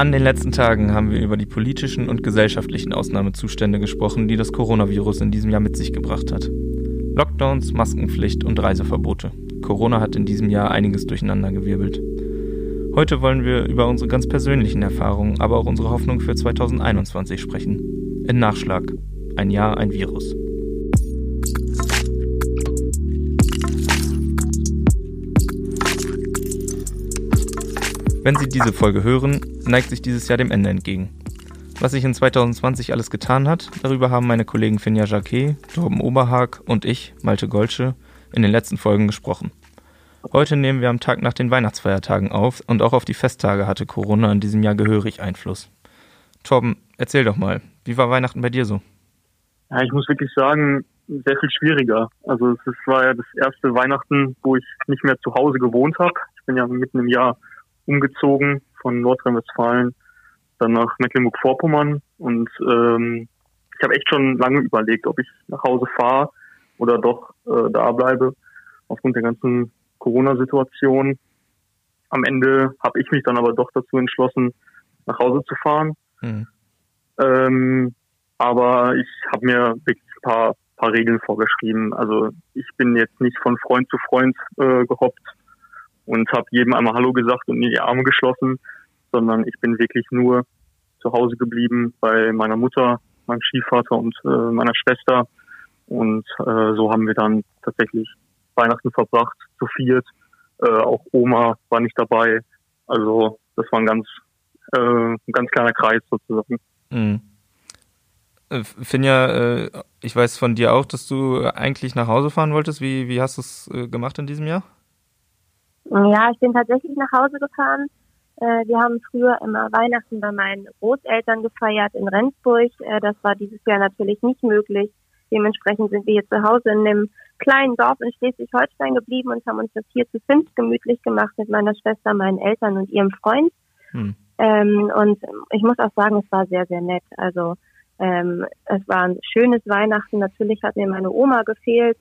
An den letzten Tagen haben wir über die politischen und gesellschaftlichen Ausnahmezustände gesprochen, die das Coronavirus in diesem Jahr mit sich gebracht hat. Lockdowns, Maskenpflicht und Reiseverbote. Corona hat in diesem Jahr einiges durcheinandergewirbelt. Heute wollen wir über unsere ganz persönlichen Erfahrungen, aber auch unsere Hoffnung für 2021 sprechen. In Nachschlag. Ein Jahr, ein Virus. Wenn Sie diese Folge hören, neigt sich dieses Jahr dem Ende entgegen. Was sich in 2020 alles getan hat, darüber haben meine Kollegen Finja Jacquet, Torben Oberhag und ich, Malte Golsche, in den letzten Folgen gesprochen. Heute nehmen wir am Tag nach den Weihnachtsfeiertagen auf und auch auf die Festtage hatte Corona in diesem Jahr gehörig Einfluss. Torben, erzähl doch mal, wie war Weihnachten bei dir so? Ja, ich muss wirklich sagen, sehr viel schwieriger. Also es war ja das erste Weihnachten, wo ich nicht mehr zu Hause gewohnt habe. Ich bin ja mitten im Jahr umgezogen von Nordrhein-Westfalen dann nach Mecklenburg-Vorpommern und ähm, ich habe echt schon lange überlegt, ob ich nach Hause fahre oder doch äh, da bleibe aufgrund der ganzen Corona-Situation. Am Ende habe ich mich dann aber doch dazu entschlossen, nach Hause zu fahren. Mhm. Ähm, aber ich habe mir wirklich ein paar, paar Regeln vorgeschrieben. Also ich bin jetzt nicht von Freund zu Freund äh, gehoppt und habe jedem einmal Hallo gesagt und mir die Arme geschlossen, sondern ich bin wirklich nur zu Hause geblieben bei meiner Mutter, meinem Stiefvater und äh, meiner Schwester. Und äh, so haben wir dann tatsächlich Weihnachten verbracht, zu viert. Äh, auch Oma war nicht dabei. Also das war ein ganz, äh, ein ganz kleiner Kreis sozusagen. Mhm. Äh, Finja, äh, ich weiß von dir auch, dass du eigentlich nach Hause fahren wolltest. Wie, wie hast du es gemacht in diesem Jahr? Ja, ich bin tatsächlich nach Hause gefahren. Äh, wir haben früher immer Weihnachten bei meinen Großeltern gefeiert in Rendsburg. Äh, das war dieses Jahr natürlich nicht möglich. Dementsprechend sind wir hier zu Hause in einem kleinen Dorf in Schleswig-Holstein geblieben und haben uns das hier zu fünf gemütlich gemacht mit meiner Schwester, meinen Eltern und ihrem Freund. Hm. Ähm, und ich muss auch sagen, es war sehr, sehr nett. Also ähm, es war ein schönes Weihnachten. Natürlich hat mir meine Oma gefehlt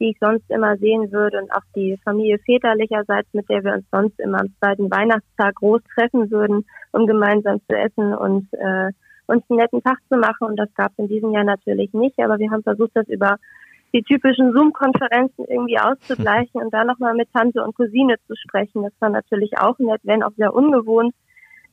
die ich sonst immer sehen würde und auch die Familie väterlicherseits, mit der wir uns sonst immer am zweiten Weihnachtstag groß treffen würden, um gemeinsam zu essen und äh, uns einen netten Tag zu machen. Und das gab es in diesem Jahr natürlich nicht, aber wir haben versucht, das über die typischen Zoom-Konferenzen irgendwie auszugleichen und da nochmal mit Tante und Cousine zu sprechen. Das war natürlich auch nett, wenn auch sehr ungewohnt,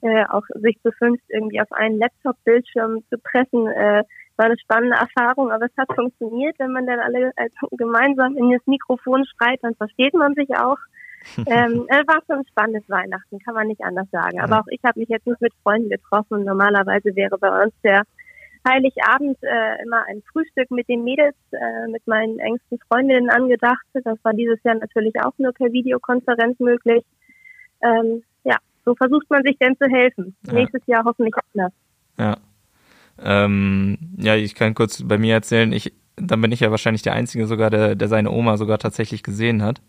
äh, auch sich zu fünf irgendwie auf einen Laptop-Bildschirm zu pressen. Äh, war eine spannende Erfahrung, aber es hat funktioniert, wenn man dann alle gemeinsam in das Mikrofon schreit, dann versteht man sich auch. ähm, es war schon ein spannendes Weihnachten, kann man nicht anders sagen. Aber auch ich habe mich jetzt nicht mit Freunden getroffen. Normalerweise wäre bei uns der Heiligabend äh, immer ein Frühstück mit den Mädels, äh, mit meinen engsten Freundinnen angedacht. Das war dieses Jahr natürlich auch nur per Videokonferenz möglich. Ähm, so versucht man sich denn zu helfen. Ja. Nächstes Jahr hoffentlich anders. Ja. Ähm, ja, ich kann kurz bei mir erzählen, ich, dann bin ich ja wahrscheinlich der Einzige sogar, der, der seine Oma sogar tatsächlich gesehen hat.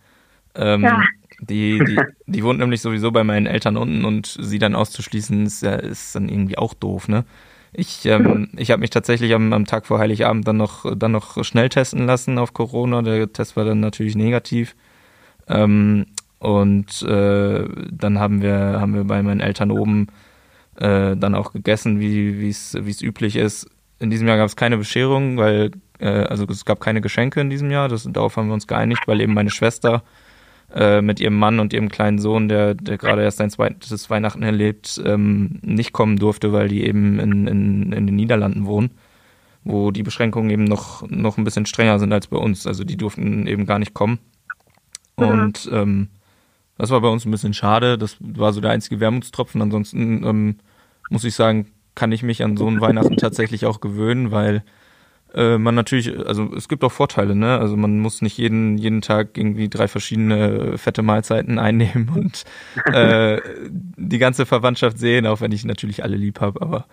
Ähm, ja. Die, die, die wohnt nämlich sowieso bei meinen Eltern unten und sie dann auszuschließen, ist, ist dann irgendwie auch doof, ne? Ich, ähm, ich habe mich tatsächlich am, am Tag vor Heiligabend dann noch, dann noch schnell testen lassen auf Corona. Der Test war dann natürlich negativ. Ähm, und äh, dann haben wir, haben wir bei meinen Eltern oben äh, dann auch gegessen, wie es üblich ist. In diesem Jahr gab es keine Bescherung, weil äh, also es gab keine Geschenke in diesem Jahr. Das, darauf haben wir uns geeinigt, weil eben meine Schwester äh, mit ihrem Mann und ihrem kleinen Sohn, der, der gerade erst sein zweites Weihnachten erlebt, ähm, nicht kommen durfte, weil die eben in, in, in den Niederlanden wohnen, wo die Beschränkungen eben noch, noch ein bisschen strenger sind als bei uns. Also die durften eben gar nicht kommen. Mhm. Und ähm, das war bei uns ein bisschen schade. Das war so der einzige Wermutstropfen. Ansonsten ähm, muss ich sagen, kann ich mich an so einen Weihnachten tatsächlich auch gewöhnen, weil äh, man natürlich, also es gibt auch Vorteile, ne? Also man muss nicht jeden, jeden Tag irgendwie drei verschiedene fette Mahlzeiten einnehmen und äh, die ganze Verwandtschaft sehen, auch wenn ich natürlich alle lieb habe, aber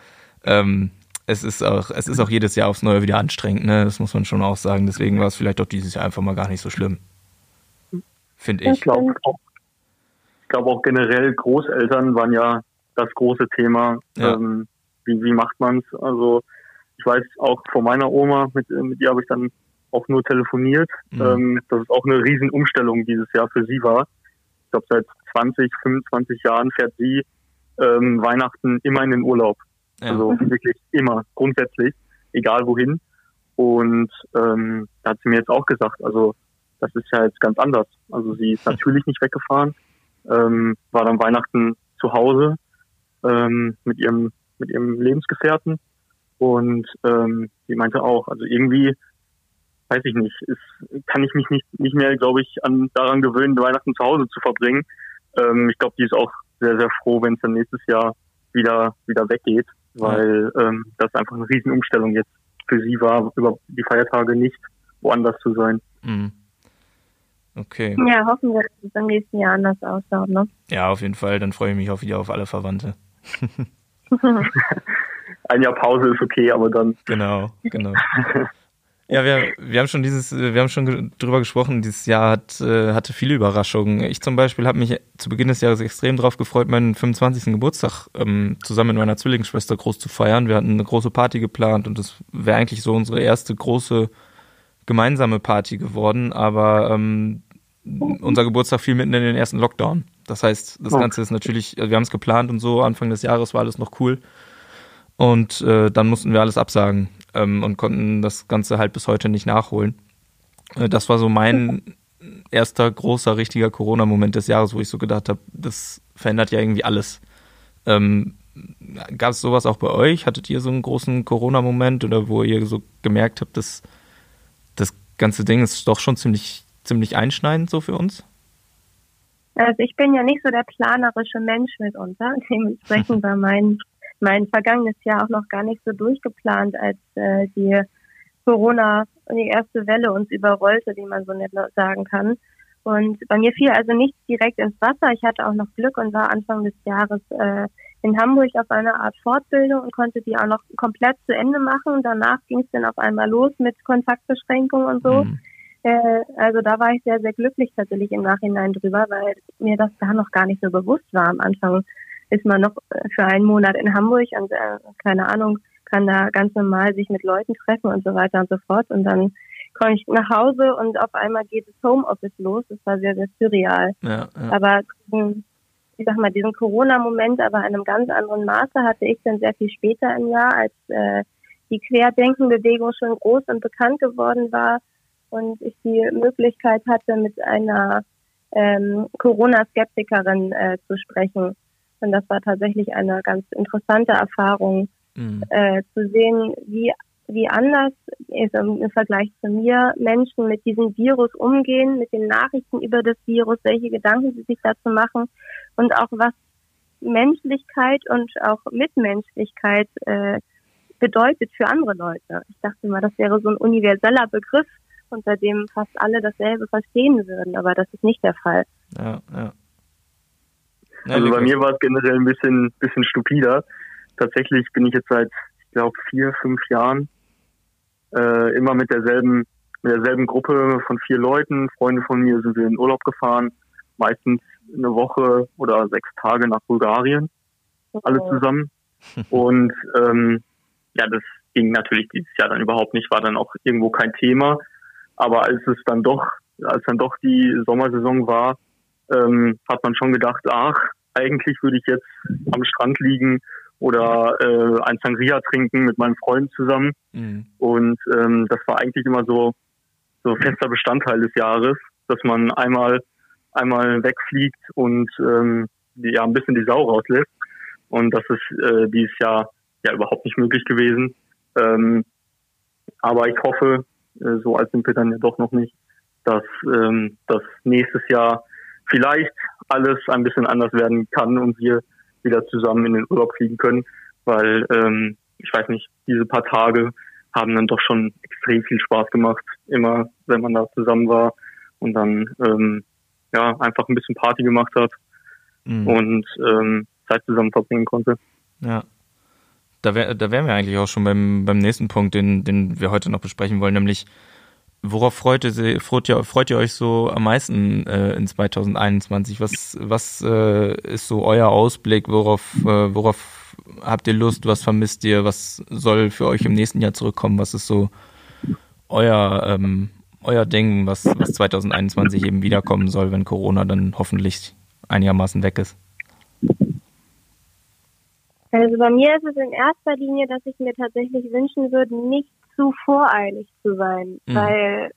ähm, es ist auch, es ist auch jedes Jahr aufs Neue wieder anstrengend, ne? Das muss man schon auch sagen. Deswegen war es vielleicht auch dieses Jahr einfach mal gar nicht so schlimm. Finde ich. Ich glaube auch, ich glaube auch generell Großeltern waren ja das große Thema. Ja. Ähm, wie, wie macht man's? Also ich weiß auch von meiner Oma, mit, mit ihr habe ich dann auch nur telefoniert, mhm. ähm, dass es auch eine Riesenumstellung dieses Jahr für sie war. Ich glaube, seit 20, 25 Jahren fährt sie ähm, Weihnachten immer in den Urlaub. Ja. Also wirklich immer, grundsätzlich, egal wohin. Und ähm, da hat sie mir jetzt auch gesagt, also das ist ja jetzt ganz anders. Also sie ist natürlich nicht weggefahren, ähm, war dann Weihnachten zu Hause ähm, mit ihrem mit ihrem Lebensgefährten und ähm, sie meinte auch, also irgendwie weiß ich nicht, ist, kann ich mich nicht nicht mehr, glaube ich, an daran gewöhnen, Weihnachten zu Hause zu verbringen. Ähm, ich glaube, die ist auch sehr sehr froh, wenn es dann nächstes Jahr wieder wieder weggeht, weil ähm, das einfach eine Riesenumstellung jetzt für sie war, über die Feiertage nicht woanders zu sein. Mhm. Okay. Ja, hoffen wir, dass es im nächsten Jahr anders ausschaut, ne? Ja, auf jeden Fall. Dann freue ich mich auch wieder auf alle Verwandte. Ein Jahr Pause ist okay, aber dann. Genau, genau. Ja, wir, wir haben schon dieses, wir haben schon drüber gesprochen, dieses Jahr hat, äh, hatte viele Überraschungen. Ich zum Beispiel habe mich zu Beginn des Jahres extrem darauf gefreut, meinen 25. Geburtstag ähm, zusammen mit meiner Zwillingsschwester groß zu feiern. Wir hatten eine große Party geplant und das wäre eigentlich so unsere erste große gemeinsame Party geworden, aber ähm, unser Geburtstag fiel mitten in den ersten Lockdown. Das heißt, das Ganze ist natürlich, wir haben es geplant und so, Anfang des Jahres war alles noch cool. Und äh, dann mussten wir alles absagen ähm, und konnten das Ganze halt bis heute nicht nachholen. Äh, das war so mein erster großer, richtiger Corona-Moment des Jahres, wo ich so gedacht habe, das verändert ja irgendwie alles. Ähm, Gab es sowas auch bei euch? Hattet ihr so einen großen Corona-Moment oder wo ihr so gemerkt habt, dass das ganze Ding ist doch schon ziemlich, ziemlich einschneidend so für uns? Also ich bin ja nicht so der planerische Mensch mitunter. Dementsprechend war mein mein vergangenes Jahr auch noch gar nicht so durchgeplant, als äh, die Corona die erste Welle uns überrollte, wie man so nett sagen kann. Und bei mir fiel also nichts direkt ins Wasser. Ich hatte auch noch Glück und war Anfang des Jahres äh, in Hamburg auf einer Art Fortbildung und konnte die auch noch komplett zu Ende machen. Danach ging es dann auf einmal los mit Kontaktbeschränkungen und so. Mhm. Äh, also da war ich sehr, sehr glücklich tatsächlich im Nachhinein drüber, weil mir das da noch gar nicht so bewusst war am Anfang ist man noch äh, für einen Monat in Hamburg und äh, keine Ahnung, kann da ganz normal sich mit Leuten treffen und so weiter und so fort. Und dann komme ich nach Hause und auf einmal geht das Homeoffice los. Das war sehr, sehr surreal. Ja, ja. Aber ich sag mal, diesen Corona-Moment aber in einem ganz anderen Maße hatte ich dann sehr viel später im Jahr, als äh, die Querdenkenbewegung schon groß und bekannt geworden war und ich die Möglichkeit hatte, mit einer ähm, Corona-Skeptikerin äh, zu sprechen und das war tatsächlich eine ganz interessante Erfahrung, mhm. äh, zu sehen, wie, wie anders ist im Vergleich zu mir Menschen mit diesem Virus umgehen, mit den Nachrichten über das Virus, welche Gedanken sie sich dazu machen und auch was Menschlichkeit und auch Mitmenschlichkeit äh, bedeutet für andere Leute. Ich dachte mal, das wäre so ein universeller Begriff, unter dem fast alle dasselbe verstehen würden, aber das ist nicht der Fall. Ja, ja. Also bei mir war es generell ein bisschen, bisschen stupider. Tatsächlich bin ich jetzt seit, ich glaube, vier, fünf Jahren äh, immer mit derselben, mit derselben Gruppe von vier Leuten, Freunde von mir, sind wir in Urlaub gefahren, meistens eine Woche oder sechs Tage nach Bulgarien, alle zusammen. Und ähm, ja, das ging natürlich dieses Jahr dann überhaupt nicht, war dann auch irgendwo kein Thema. Aber als es dann doch, als dann doch die Sommersaison war, ähm, hat man schon gedacht, ach, eigentlich würde ich jetzt am Strand liegen oder äh, ein Sangria trinken mit meinen Freunden zusammen. Mhm. Und ähm, das war eigentlich immer so so fester Bestandteil des Jahres, dass man einmal einmal wegfliegt und ähm, die, ja ein bisschen die Sau rauslässt. Und das ist äh, dieses Jahr ja überhaupt nicht möglich gewesen. Ähm, aber ich hoffe, äh, so alt sind wir dann ja doch noch nicht, dass ähm, das nächstes Jahr vielleicht alles ein bisschen anders werden kann und wir wieder zusammen in den Urlaub fliegen können, weil ähm, ich weiß nicht, diese paar Tage haben dann doch schon extrem viel Spaß gemacht, immer wenn man da zusammen war und dann ähm, ja einfach ein bisschen Party gemacht hat mhm. und ähm, Zeit zusammen verbringen konnte. Ja. Da, wär, da wären wir eigentlich auch schon beim, beim nächsten Punkt, den, den wir heute noch besprechen wollen, nämlich Worauf freut ihr, freut ihr, freut ihr euch so am meisten äh, in 2021? Was, was äh, ist so euer Ausblick? Worauf, äh, worauf habt ihr Lust? Was vermisst ihr? Was soll für euch im nächsten Jahr zurückkommen? Was ist so euer, ähm, euer Ding, was, was 2021 eben wiederkommen soll, wenn Corona dann hoffentlich einigermaßen weg ist? Also bei mir ist es in erster Linie, dass ich mir tatsächlich wünschen würde, nicht zu voreilig zu sein, mhm. weil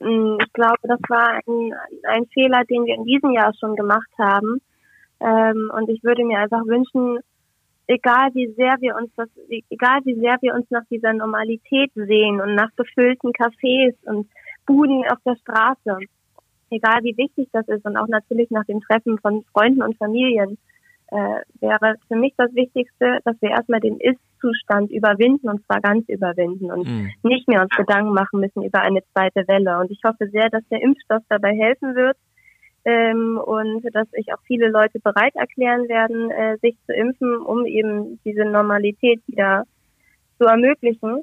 mh, hm, ich glaube, das war ein, ein Fehler, den wir in diesem Jahr schon gemacht haben. Ähm, und ich würde mir einfach wünschen, egal wie sehr wir uns das, egal wie sehr wir uns nach dieser Normalität sehen und nach gefüllten Cafés und Buden auf der Straße, egal wie wichtig das ist und auch natürlich nach dem Treffen von Freunden und Familien, äh, wäre für mich das Wichtigste, dass wir erstmal den Ist-Zustand überwinden und zwar ganz überwinden und mhm. nicht mehr uns Gedanken machen müssen über eine zweite Welle. Und ich hoffe sehr, dass der Impfstoff dabei helfen wird ähm, und dass sich auch viele Leute bereit erklären werden, äh, sich zu impfen, um eben diese Normalität wieder zu ermöglichen.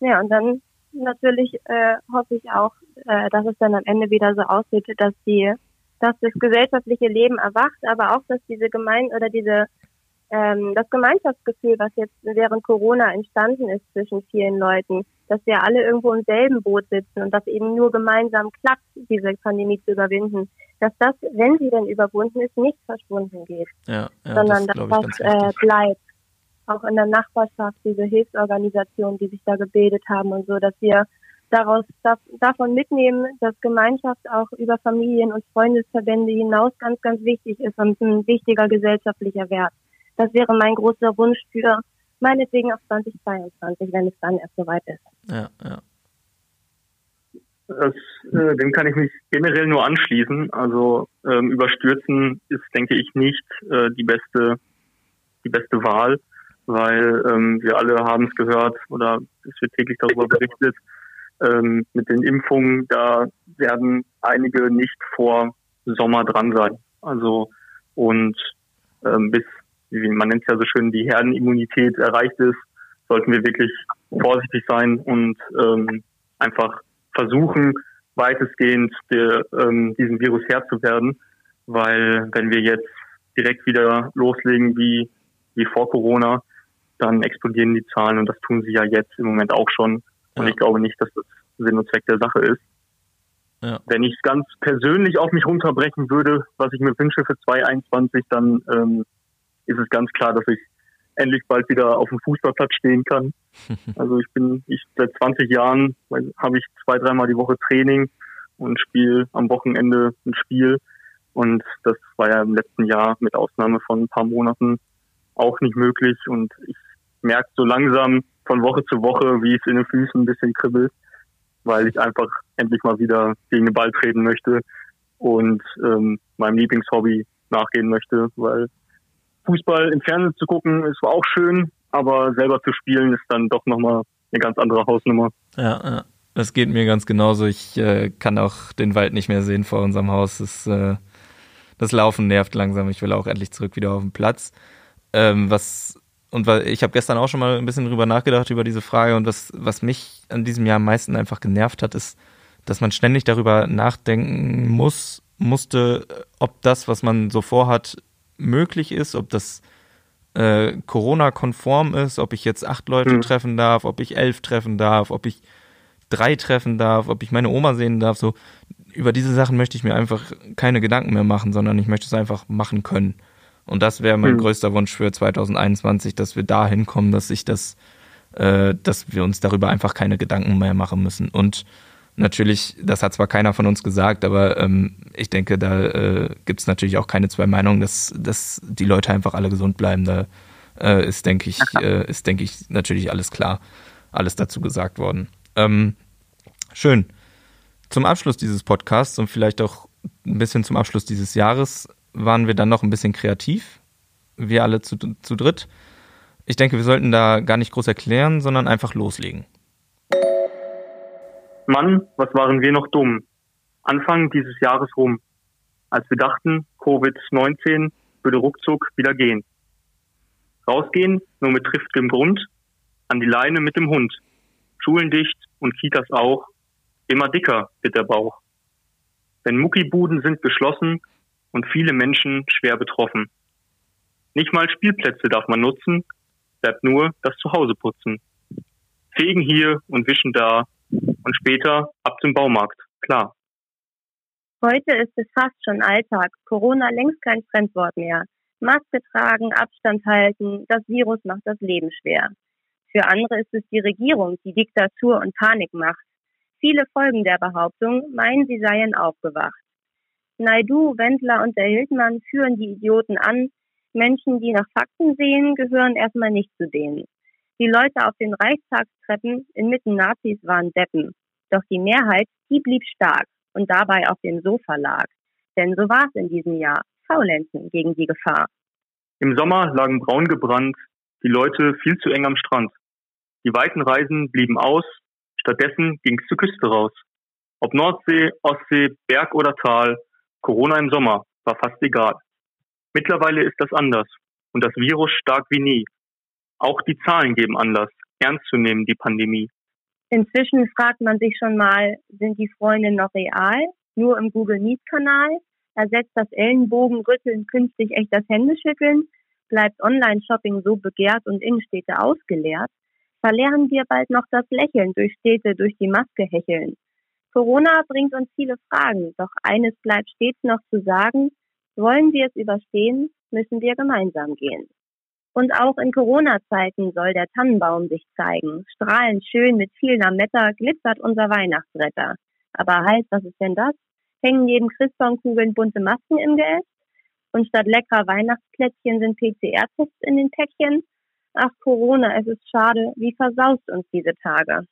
Ja, und dann natürlich äh, hoffe ich auch, äh, dass es dann am Ende wieder so aussieht, dass die, dass das gesellschaftliche Leben erwacht, aber auch, dass diese Gemein oder diese ähm, das Gemeinschaftsgefühl, was jetzt während Corona entstanden ist zwischen vielen Leuten, dass wir alle irgendwo im selben Boot sitzen und dass eben nur gemeinsam klappt, diese Pandemie zu überwinden, dass das, wenn sie denn überwunden ist, nicht verschwunden geht, ja, ja, sondern das, dass das äh, bleibt. Auch in der Nachbarschaft, diese Hilfsorganisationen, die sich da gebildet haben und so, dass wir daraus davon mitnehmen, dass Gemeinschaft auch über Familien und Freundesverbände hinaus ganz, ganz wichtig ist und ein wichtiger gesellschaftlicher Wert. Das wäre mein großer Wunsch für meinetwegen auf 2022, wenn es dann erst soweit ist. Ja, ja. Das, äh, dem kann ich mich generell nur anschließen. Also ähm, überstürzen ist, denke ich, nicht äh, die beste die beste Wahl, weil ähm, wir alle haben es gehört oder es wird täglich darüber berichtet. Ähm, mit den Impfungen, da werden einige nicht vor Sommer dran sein. Also und ähm, bis wie man nennt es ja so schön, die Herdenimmunität erreicht ist, sollten wir wirklich vorsichtig sein und ähm, einfach versuchen, weitestgehend der, ähm, diesem Virus Herr zu werden, weil wenn wir jetzt direkt wieder loslegen wie, wie vor Corona, dann explodieren die Zahlen und das tun sie ja jetzt im Moment auch schon. Und ja. ich glaube nicht, dass das Sinn und Zweck der Sache ist. Ja. Wenn ich es ganz persönlich auf mich runterbrechen würde, was ich mir wünsche für 2021, dann ähm, ist es ganz klar, dass ich endlich bald wieder auf dem Fußballplatz stehen kann. Also ich bin, ich seit 20 Jahren habe ich zwei, dreimal die Woche Training und spiele am Wochenende ein Spiel. Und das war ja im letzten Jahr mit Ausnahme von ein paar Monaten auch nicht möglich. Und ich merke so langsam von Woche zu Woche, wie es in den Füßen ein bisschen kribbelt, weil ich einfach endlich mal wieder gegen den Ball treten möchte und ähm, meinem Lieblingshobby nachgehen möchte, weil Fußball im Fernsehen zu gucken, ist auch schön, aber selber zu spielen ist dann doch nochmal eine ganz andere Hausnummer. Ja, ja. Das geht mir ganz genauso. Ich äh, kann auch den Wald nicht mehr sehen vor unserem Haus. Das, äh, das Laufen nervt langsam. Ich will auch endlich zurück wieder auf den Platz. Ähm, was und weil ich habe gestern auch schon mal ein bisschen drüber nachgedacht über diese Frage und was was mich an diesem Jahr am meisten einfach genervt hat, ist, dass man ständig darüber nachdenken muss musste, ob das, was man so vorhat, möglich ist, ob das äh, Corona-konform ist, ob ich jetzt acht Leute mhm. treffen darf, ob ich elf treffen darf, ob ich drei treffen darf, ob ich meine Oma sehen darf. So über diese Sachen möchte ich mir einfach keine Gedanken mehr machen, sondern ich möchte es einfach machen können. Und das wäre mein mhm. größter Wunsch für 2021, dass wir da hinkommen, dass ich das, äh, dass wir uns darüber einfach keine Gedanken mehr machen müssen. Und natürlich, das hat zwar keiner von uns gesagt, aber ähm, ich denke, da äh, gibt es natürlich auch keine zwei Meinungen, dass, dass die Leute einfach alle gesund bleiben. Da äh, ist, denke ich, äh, ist, denke ich, natürlich alles klar, alles dazu gesagt worden. Ähm, schön. Zum Abschluss dieses Podcasts und vielleicht auch ein bisschen zum Abschluss dieses Jahres waren wir dann noch ein bisschen kreativ. Wir alle zu, zu dritt. Ich denke, wir sollten da gar nicht groß erklären, sondern einfach loslegen. Mann, was waren wir noch dumm? Anfang dieses Jahres rum, als wir dachten, Covid-19 würde ruckzuck wieder gehen. Rausgehen, nur mit triftigem Grund, an die Leine mit dem Hund. Schulen dicht und Kitas auch, immer dicker wird der Bauch. Denn Muckibuden sind geschlossen und viele Menschen schwer betroffen. Nicht mal Spielplätze darf man nutzen, bleibt nur das Zuhause putzen. Fegen hier und wischen da, und später ab zum Baumarkt, klar. Heute ist es fast schon Alltag, Corona längst kein Fremdwort mehr. Maske tragen, Abstand halten, das Virus macht das Leben schwer. Für andere ist es die Regierung, die Diktatur und Panik macht. Viele folgen der Behauptung, meinen, sie seien aufgewacht. Naidu, Wendler und der Hildmann führen die Idioten an. Menschen, die nach Fakten sehen, gehören erstmal nicht zu denen. Die Leute auf den Reichstagstreppen inmitten Nazis waren Deppen. Doch die Mehrheit, die blieb stark und dabei auf dem Sofa lag. Denn so war es in diesem Jahr. Faulenzen gegen die Gefahr. Im Sommer lagen braun gebrannt, die Leute viel zu eng am Strand. Die weiten Reisen blieben aus, stattdessen ging's zur Küste raus. Ob Nordsee, Ostsee, Berg oder Tal, Corona im Sommer war fast egal. Mittlerweile ist das anders und das Virus stark wie nie. Auch die Zahlen geben Anlass, ernst zu nehmen, die Pandemie. Inzwischen fragt man sich schon mal, sind die Freunde noch real? Nur im Google Meet Kanal? Ersetzt das Ellenbogenrütteln künftig echt das Händeschütteln? Bleibt Online-Shopping so begehrt und Innenstädte ausgeleert? Verlernen wir bald noch das Lächeln durch Städte durch die Maske hecheln? Corona bringt uns viele Fragen, doch eines bleibt stets noch zu sagen, wollen wir es überstehen, müssen wir gemeinsam gehen. Und auch in Corona-Zeiten soll der Tannenbaum sich zeigen. Strahlend schön mit viel Lametta glitzert unser Weihnachtsretter. Aber halt, was ist denn das? hängen neben Christbaumkugeln bunte Masken im Geäst und statt leckerer Weihnachtsplätzchen sind PCR-Tests in den Päckchen. Ach Corona, es ist schade, wie versaust uns diese Tage.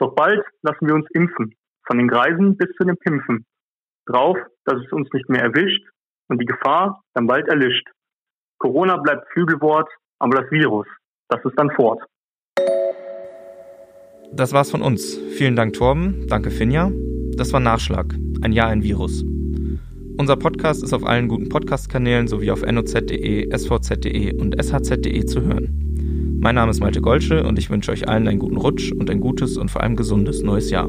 Doch bald lassen wir uns impfen, von den Greisen bis zu den Pimpfen. Drauf, dass es uns nicht mehr erwischt und die Gefahr dann bald erlischt. Corona bleibt Flügelwort, aber das Virus, das ist dann fort. Das war's von uns. Vielen Dank, Torben. Danke, Finja. Das war Nachschlag, ein Jahr ein Virus. Unser Podcast ist auf allen guten Podcast-Kanälen sowie auf noz.de, svz.de und shz.de zu hören. Mein Name ist Malte Golsche und ich wünsche euch allen einen guten Rutsch und ein gutes und vor allem gesundes neues Jahr.